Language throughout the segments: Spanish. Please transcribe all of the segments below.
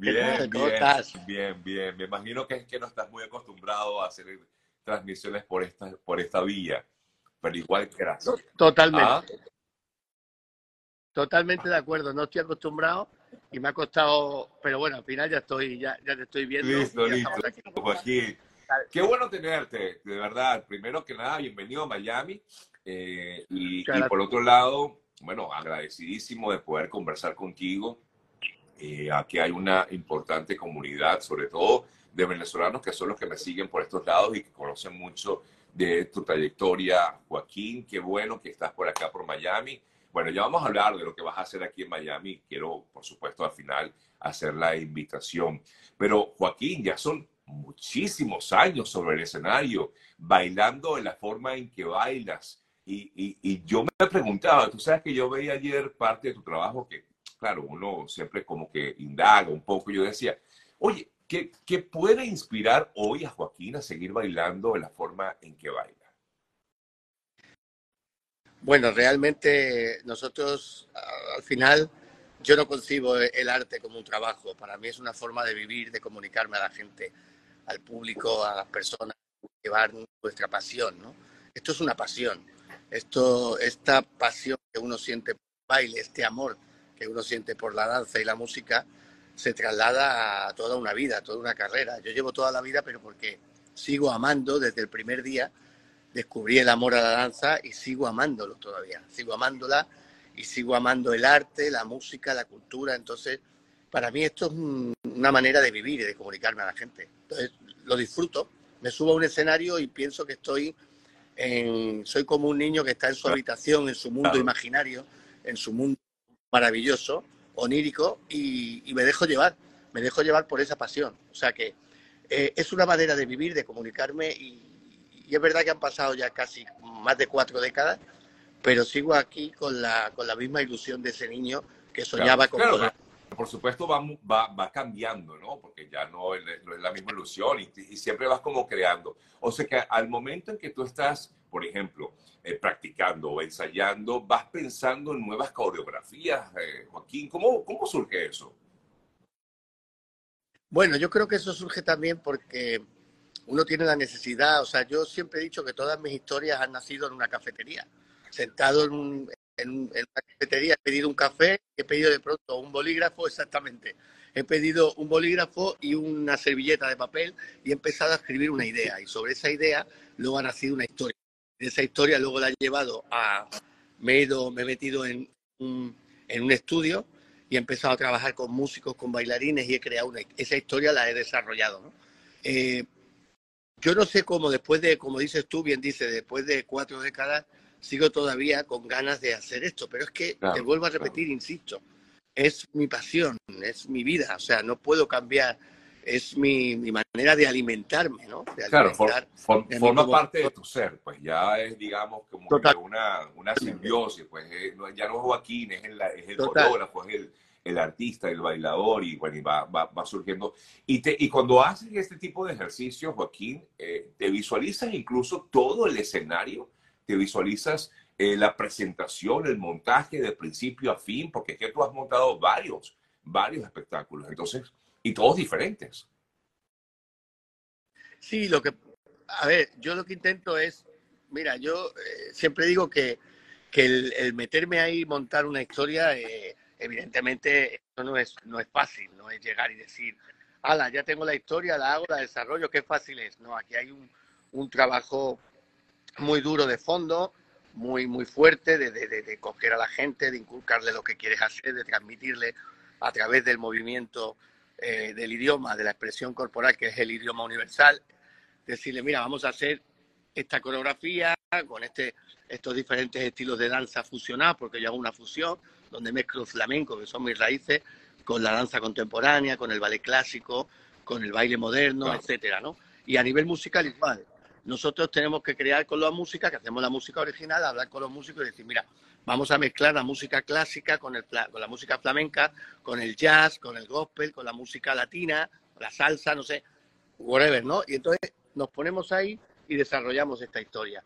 Bien, bien, bien, bien. Me imagino que es que no estás muy acostumbrado a hacer transmisiones por esta, por esta vía, pero igual gracias. Totalmente. ¿Ah? Totalmente de acuerdo, no estoy acostumbrado y me ha costado, pero bueno, al final ya estoy, ya, ya te estoy viendo. Listo, listo. Joaquín, qué bueno tenerte, de verdad. Primero que nada, bienvenido a Miami. Eh, y, por otro lado, bueno, agradecidísimo de poder conversar contigo. Eh, aquí hay una importante comunidad, sobre todo de venezolanos que son los que me siguen por estos lados y que conocen mucho de tu trayectoria. Joaquín, qué bueno que estás por acá, por Miami. Bueno, ya vamos a hablar de lo que vas a hacer aquí en Miami. Quiero, por supuesto, al final hacer la invitación. Pero Joaquín, ya son muchísimos años sobre el escenario, bailando en la forma en que bailas. Y, y, yo me preguntaba, tú sabes que yo veía ayer parte de tu trabajo que, claro, uno siempre como que indaga un poco. Yo decía, oye, ¿qué, ¿qué puede inspirar hoy a Joaquín a seguir bailando en la forma en que baila? Bueno, realmente nosotros al final yo no concibo el arte como un trabajo. Para mí es una forma de vivir, de comunicarme a la gente, al público, a las personas, llevar nuestra pasión, ¿no? Esto es una pasión. Esto, esta pasión que uno siente por el baile, este amor que uno siente por la danza y la música, se traslada a toda una vida, a toda una carrera. Yo llevo toda la vida, pero porque sigo amando desde el primer día descubrí el amor a la danza y sigo amándolo todavía, sigo amándola y sigo amando el arte, la música, la cultura. Entonces, para mí esto es una manera de vivir y de comunicarme a la gente. Entonces, lo disfruto, me subo a un escenario y pienso que estoy en, soy como un niño que está en su habitación, en su mundo imaginario, en su mundo maravilloso, onírico, y, me dejo llevar, me dejo llevar por esa pasión. O sea que eh, es una manera de vivir, de comunicarme y, y es verdad que han pasado ya casi más de cuatro décadas, pero sigo aquí con la, con la misma ilusión de ese niño que soñaba con... Claro, por supuesto va, va, va, cambiando, ¿no? Porque ya no es, la misma ilusión y, siempre vas como creando. O sea que al momento en que tú estás, por ejemplo, eh, practicando o ensayando, vas pensando en nuevas coreografías, eh, Joaquín. ¿Cómo, ¿Cómo surge eso? Bueno, yo creo que eso surge también porque uno tiene la necesidad, o sea, yo siempre he dicho que todas mis historias han nacido en una cafetería. Sentado en, una cafetería, he pedido un café, he pedido de pronto un bolígrafo, exactamente. He pedido un bolígrafo y una servilleta de papel y he empezado a escribir una idea. Y sobre esa idea luego ha nacido una historia. Esa historia luego la he llevado a... Me he, ido, me he metido en un, en un estudio y he empezado a trabajar con músicos, con bailarines y he creado una... Esa historia la he desarrollado, ¿no? Eh, yo no sé cómo después de, como dices tú, bien dices, después de cuatro décadas, sigo todavía con ganas de hacer esto, pero es que te vuelvo a repetir, insisto, es mi pasión, es mi vida, o sea, no puedo cambiar, es mi, manera de alimentarme, ¿no? claro, forma parte de tu ser, pues ya es, digamos, como una, una simbiosis, pues eh, ya no es Joaquín, es el, es el fotógrafo, es el el artista, el bailador, y bueno, y va, va, surgiendo. Y, te, y cuando haces este tipo de ejercicio, Joaquín, eh, te visualizas incluso todo el escenario, te visualizas eh, la presentación, el montaje de principio a fin, porque es que tú has montado varios, varios espectáculos, entonces, y todos diferentes. Sí, lo que, a ver, yo lo que intento es, mira, yo eh, siempre digo que, que el, meterme ahí y montar una historia evidentemente esto no es, no es fácil, no es llegar y decir, ala, ya tengo la historia, la hago, la desarrollo, qué fácil es. No, aquí hay un, un trabajo muy duro de fondo, muy, muy fuerte de, de, de, coger a la gente, de inculcarle lo que quieres hacer, de transmitirle a través del movimiento eh, del idioma, de la expresión corporal, que es el idioma universal, decirle, mira, vamos a hacer esta coreografía con este, estos diferentes estilos de danza fusionados, porque yo hago una fusión, donde mezclo flamenco, que son mis raíces, con la danza contemporánea, con el ballet clásico, con el baile moderno, etcétera, ¿no? Y a nivel musical igual. Nosotros tenemos que crear con la música, que hacemos la música original, hablar con los músicos y decir, mira, vamos a mezclar la música clásica con, el, con la música flamenca, con el jazz, con el gospel, con la música latina, la salsa, no sé, whatever, ¿no? Y entonces nos ponemos ahí y desarrollamos esta historia.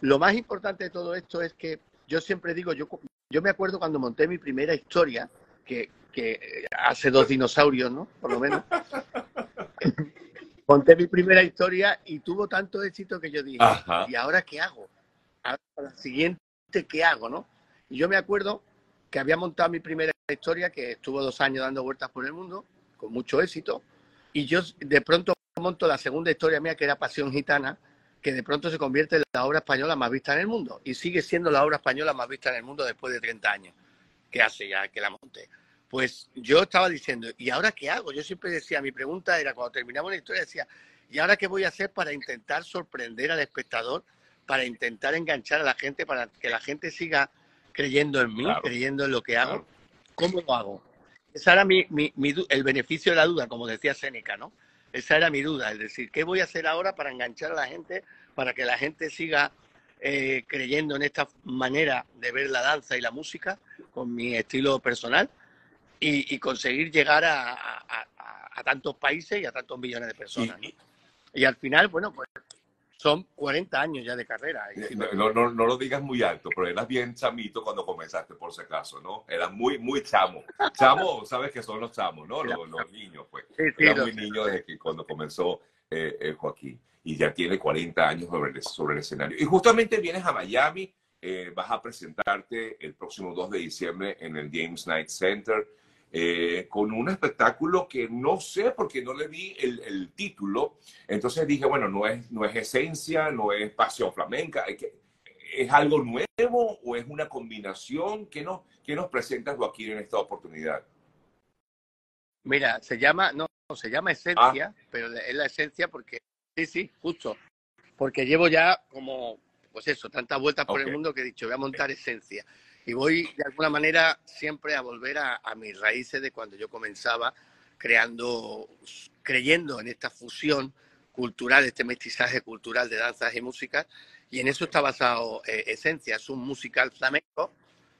Lo más importante de todo esto es que yo siempre digo, yo, me acuerdo cuando monté mi primera historia, que, que hace dos dinosaurios, ¿no? Por lo menos. Conté mi primera historia y tuvo tanto éxito que yo dije, ¿y ahora qué hago? Ahora, la siguiente, ¿qué hago, no? Y yo me acuerdo que había montado mi primera historia, que estuvo dos años dando vueltas por el mundo, con mucho éxito, y yo de pronto monto la segunda historia mía, que era Pasión Gitana, que de pronto se convierte en la obra española más vista en el mundo, y sigue siendo la obra española más vista en el mundo después de 30 años, que hace ya que la monté. Pues yo estaba diciendo, ¿y ahora qué hago? Yo siempre decía, mi pregunta era, cuando terminamos la historia, decía, ¿y ahora qué voy a hacer para intentar sorprender al espectador, para intentar enganchar a la gente, para que la gente siga creyendo en mí, creyendo en lo que hago? ¿Cómo lo hago? Esa era mi, el beneficio de la duda, como decía Séneca, ¿no? Esa era mi duda, es decir, ¿qué voy a hacer ahora para enganchar a la gente, para que la gente siga eh, creyendo en esta manera de ver la danza y la música con mi estilo personal? Y, conseguir llegar a, tantos países y a tantos millones de personas. Y, al final, bueno, pues son 40 años ya de carrera. No, no, no, lo digas muy alto, pero eras bien chamito cuando comenzaste, por si acaso, ¿no? Eras muy, muy chamo. Chamo, sabes que son los chamos, ¿no? Los, niños, pues. Era muy niño desde que cuando comenzó eh, Joaquín. Y ya tiene 40 años sobre el, sobre el escenario. Y justamente vienes a Miami, eh, vas a presentarte el próximo 2 de diciembre en el James Knight Center. Eh, con un espectáculo que no sé porque no le vi el, título. Entonces dije, bueno, no es, no es esencia, no es pasión flamenca, ¿es algo nuevo o es una combinación? ¿Qué nos, qué nos presentas Joaquín en esta oportunidad? Mira, se llama, no, se llama esencia, ah. pero es la esencia porque, sí, sí, justo, porque llevo ya como, pues eso, tantas vueltas por el mundo que he dicho, voy a montar esencia y voy de alguna manera siempre a volver a, mis raíces de cuando yo comenzaba creando, creyendo en esta fusión cultural, este mestizaje cultural de danzas y músicas, y en eso está basado eh, Esencia, es un musical flamenco,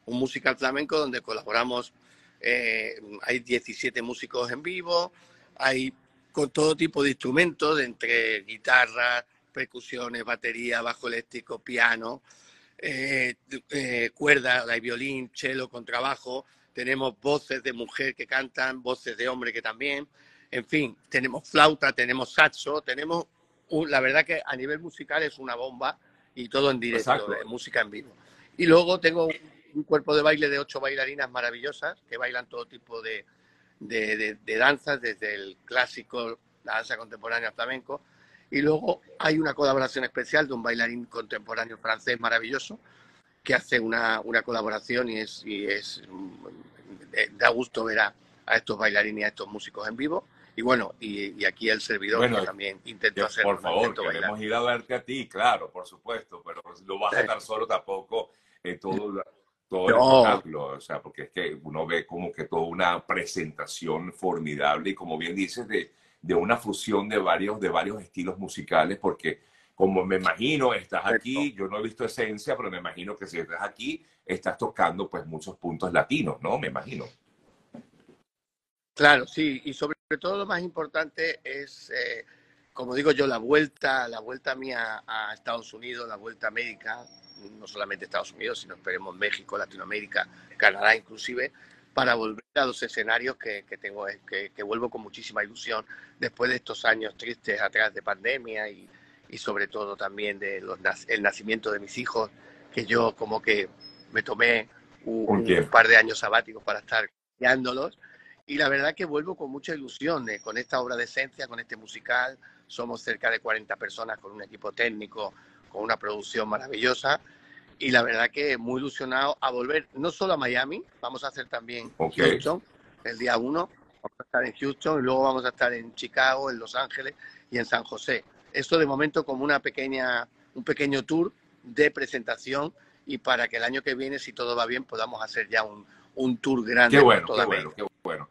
un musical flamenco donde colaboramos, eh, hay 17 músicos en vivo, hay con todo tipo de instrumentos, entre guitarras, percusiones, batería, bajo eléctrico, piano, eh, eh, cuerda, hay violín, cello, contrabajo, tenemos voces de mujer que cantan, voces de hombre que también, en fin, tenemos flauta, tenemos saxo, tenemos, la verdad que a nivel musical es una bomba y todo en directo, música en vivo. Y luego tengo un cuerpo de baile de ocho bailarinas maravillosas que bailan todo tipo de, de, de danzas, desde el clásico, la danza contemporánea flamenco, y luego hay una colaboración especial de un bailarín contemporáneo francés maravilloso que hace una, una colaboración y es, y es eh, da gusto ver a, estos bailarines y a estos músicos en vivo. Y bueno, y, aquí el servidor que también intento hacer. Por favor, queremos ir a verte a ti, claro, por supuesto, pero lo vas a estar solo tampoco en todo, todo el espectáculo, o sea, porque es que uno ve como que toda una presentación formidable y como bien dices, de, de una fusión de varios, de varios estilos musicales, porque como me imagino, estás aquí, yo no he visto esencia, pero me imagino que si estás aquí, estás tocando pues muchos puntos latinos, ¿no? Me imagino. Claro, sí, y sobre todo lo más importante es, eh, como digo yo, la vuelta, la vuelta mía a Estados Unidos, la vuelta médica, no solamente Estados Unidos, sino esperemos México, Latinoamérica, Canadá inclusive, para volver a los escenarios que, tengo, que, que, vuelvo con muchísima ilusión después de estos años tristes atrás de pandemia y, y sobre todo también de los, el nacimiento de mis hijos, que yo como que me tomé un, par de años sabáticos para estar guiándolos. Y la verdad que vuelvo con mucha ilusión con esta obra de esencia, con este musical. Somos cerca de 40 personas con un equipo técnico, con una producción maravillosa y la verdad que muy ilusionado a volver no solo a Miami, vamos a hacer también Houston el día 1, vamos a estar en Houston y luego vamos a estar en Chicago, en Los Ángeles y en San José. Esto de momento como una pequeña, un pequeño tour de presentación y para que el año que viene, si todo va bien, podamos hacer ya un, un tour grande. Qué bueno, qué bueno, qué bueno.